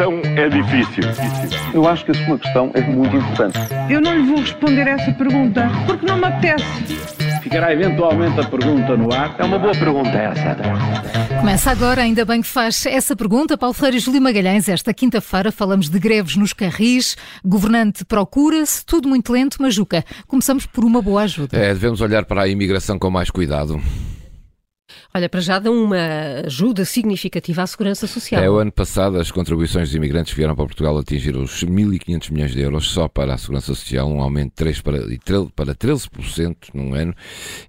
questão é difícil. Eu acho que a sua questão é muito importante. Eu não lhe vou responder essa pergunta porque não me apetece. Ficará eventualmente a pergunta no ar. É uma boa pergunta essa. Começa agora, ainda bem que faz essa pergunta. Paulo Freire e Júlio Magalhães, esta quinta-feira falamos de greves nos carris, governante procura-se, tudo muito lento, mas Juca, começamos por uma boa ajuda. É, devemos olhar para a imigração com mais cuidado. Olha, para já dão uma ajuda significativa à segurança social. É, o ano passado as contribuições dos imigrantes vieram para Portugal atingir os 1.500 milhões de euros só para a segurança social, um aumento de 3 para, para 13% num ano.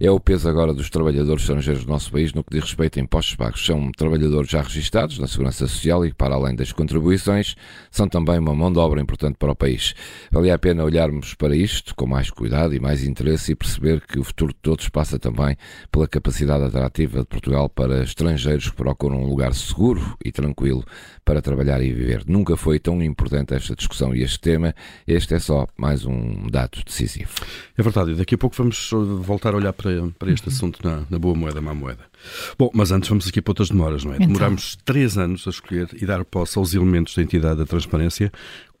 É o peso agora dos trabalhadores estrangeiros do nosso país no que diz respeito a impostos pagos. São trabalhadores já registados na segurança social e, para além das contribuições, são também uma mão de obra importante para o país. Vale a pena olharmos para isto com mais cuidado e mais interesse e perceber que o futuro de todos passa também pela capacidade atrativa Portugal para estrangeiros que procuram um lugar seguro e tranquilo para trabalhar e viver. Nunca foi tão importante esta discussão e este tema. Este é só mais um dado decisivo. É verdade, e daqui a pouco vamos voltar a olhar para, para este assunto na, na boa moeda, má moeda. Bom, mas antes vamos aqui para outras demoras, não é? Então. Demorámos três anos a escolher e dar posse aos elementos da entidade da transparência.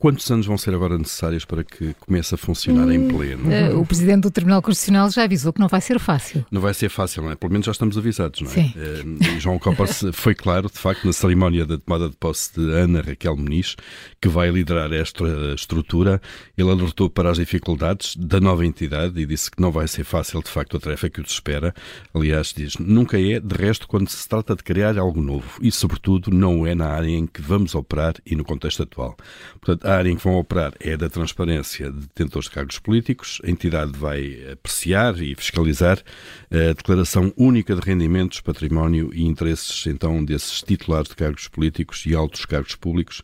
Quantos anos vão ser agora necessários para que comece a funcionar hum, em pleno? Uh, o Presidente do Tribunal Constitucional já avisou que não vai ser fácil. Não vai ser fácil, não é? Pelo menos já estamos avisados, não é? Sim. Uh, João Copa foi claro, de facto, na cerimónia da tomada de posse de Ana Raquel Muniz, que vai liderar esta estrutura. Ele alertou para as dificuldades da nova entidade e disse que não vai ser fácil, de facto, a tarefa que os espera. Aliás, diz, nunca é, de resto, quando se trata de criar algo novo. E, sobretudo, não é na área em que vamos operar e no contexto atual. Portanto, área em que vão operar é da transparência de detentores de cargos políticos. A entidade vai apreciar e fiscalizar a declaração única de rendimentos, património e interesses, então, desses titulares de cargos políticos e altos cargos públicos,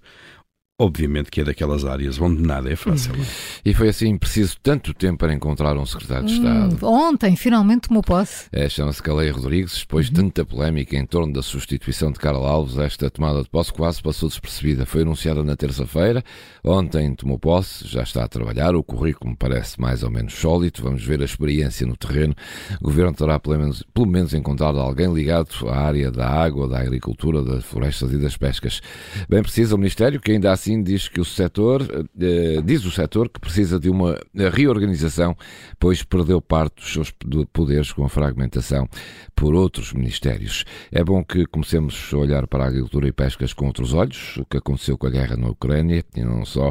Obviamente que é daquelas áreas onde nada é fácil. Hum. E foi assim preciso tanto tempo para encontrar um secretário de Estado. Hum, ontem, finalmente, tomou posse. É, chama-se Caleia Rodrigues. Depois de uhum. tanta polémica em torno da substituição de Carla Alves, esta tomada de posse quase passou despercebida. Foi anunciada na terça-feira. Ontem tomou posse, já está a trabalhar. O currículo me parece mais ou menos sólido. Vamos ver a experiência no terreno. O governo terá pelo menos, pelo menos encontrado alguém ligado à área da água, da agricultura, das florestas e das pescas. Bem precisa o Ministério, que ainda assim assim diz que o setor, eh, diz o setor que precisa de uma reorganização, pois perdeu parte dos seus poderes com a fragmentação por outros ministérios. É bom que comecemos a olhar para a agricultura e pescas com outros olhos, o que aconteceu com a guerra na Ucrânia e não só,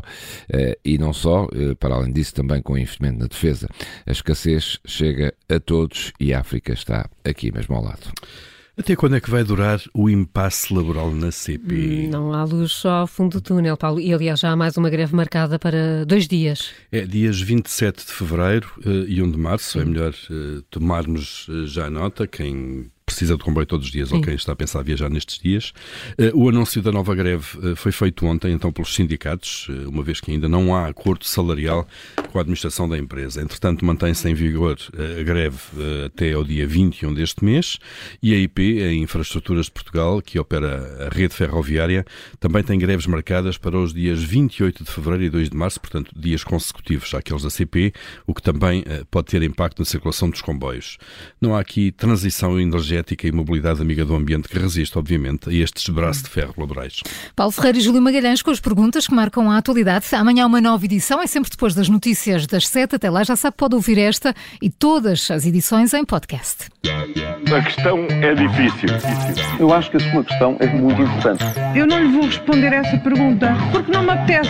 eh, e não só, eh, para além disso também com o investimento na defesa. A escassez chega a todos e a África está aqui mesmo ao lado. Até quando é que vai durar o impasse laboral na CP? Hum, não há luz só ao fundo do túnel, Paulo. E aliás, já há mais uma greve marcada para dois dias. É dias 27 de fevereiro uh, e 1 de março. É Sim. É melhor uh, tomarmos uh, já nota. Quem precisa de comboio todos os dias, Sim. quem está a pensar viajar nestes dias. Eh, o anúncio da nova greve eh, foi feito ontem, então, pelos sindicatos, eh, uma vez que ainda não há acordo salarial com a administração da empresa. Entretanto, mantém-se em vigor a greve até ao dia 21 deste mês e a IP, a Infraestruturas de Portugal, que opera a rede ferroviária, também tem greves marcadas para os dias 28 de fevereiro e 2 de março, portanto, dias consecutivos àqueles da CP, o que também pode ter impacto na circulação dos comboios. Não há aqui transição energética energética e mobilidade amiga do ambiente que resiste, obviamente, a estes braços de ferro laborais. Paulo Ferreira e Júlio Magalhães com as perguntas que marcam a atualidade. Amanhã uma nova edição, é sempre depois das notícias das sete. Até lá já sabe, pode ouvir esta e todas as edições em podcast. A questão é difícil. Eu acho que a sua questão é muito importante. Eu não lhe vou responder essa pergunta porque não me apetece.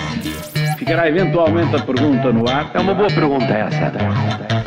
Ficará eventualmente a pergunta no ar. É uma boa pergunta essa.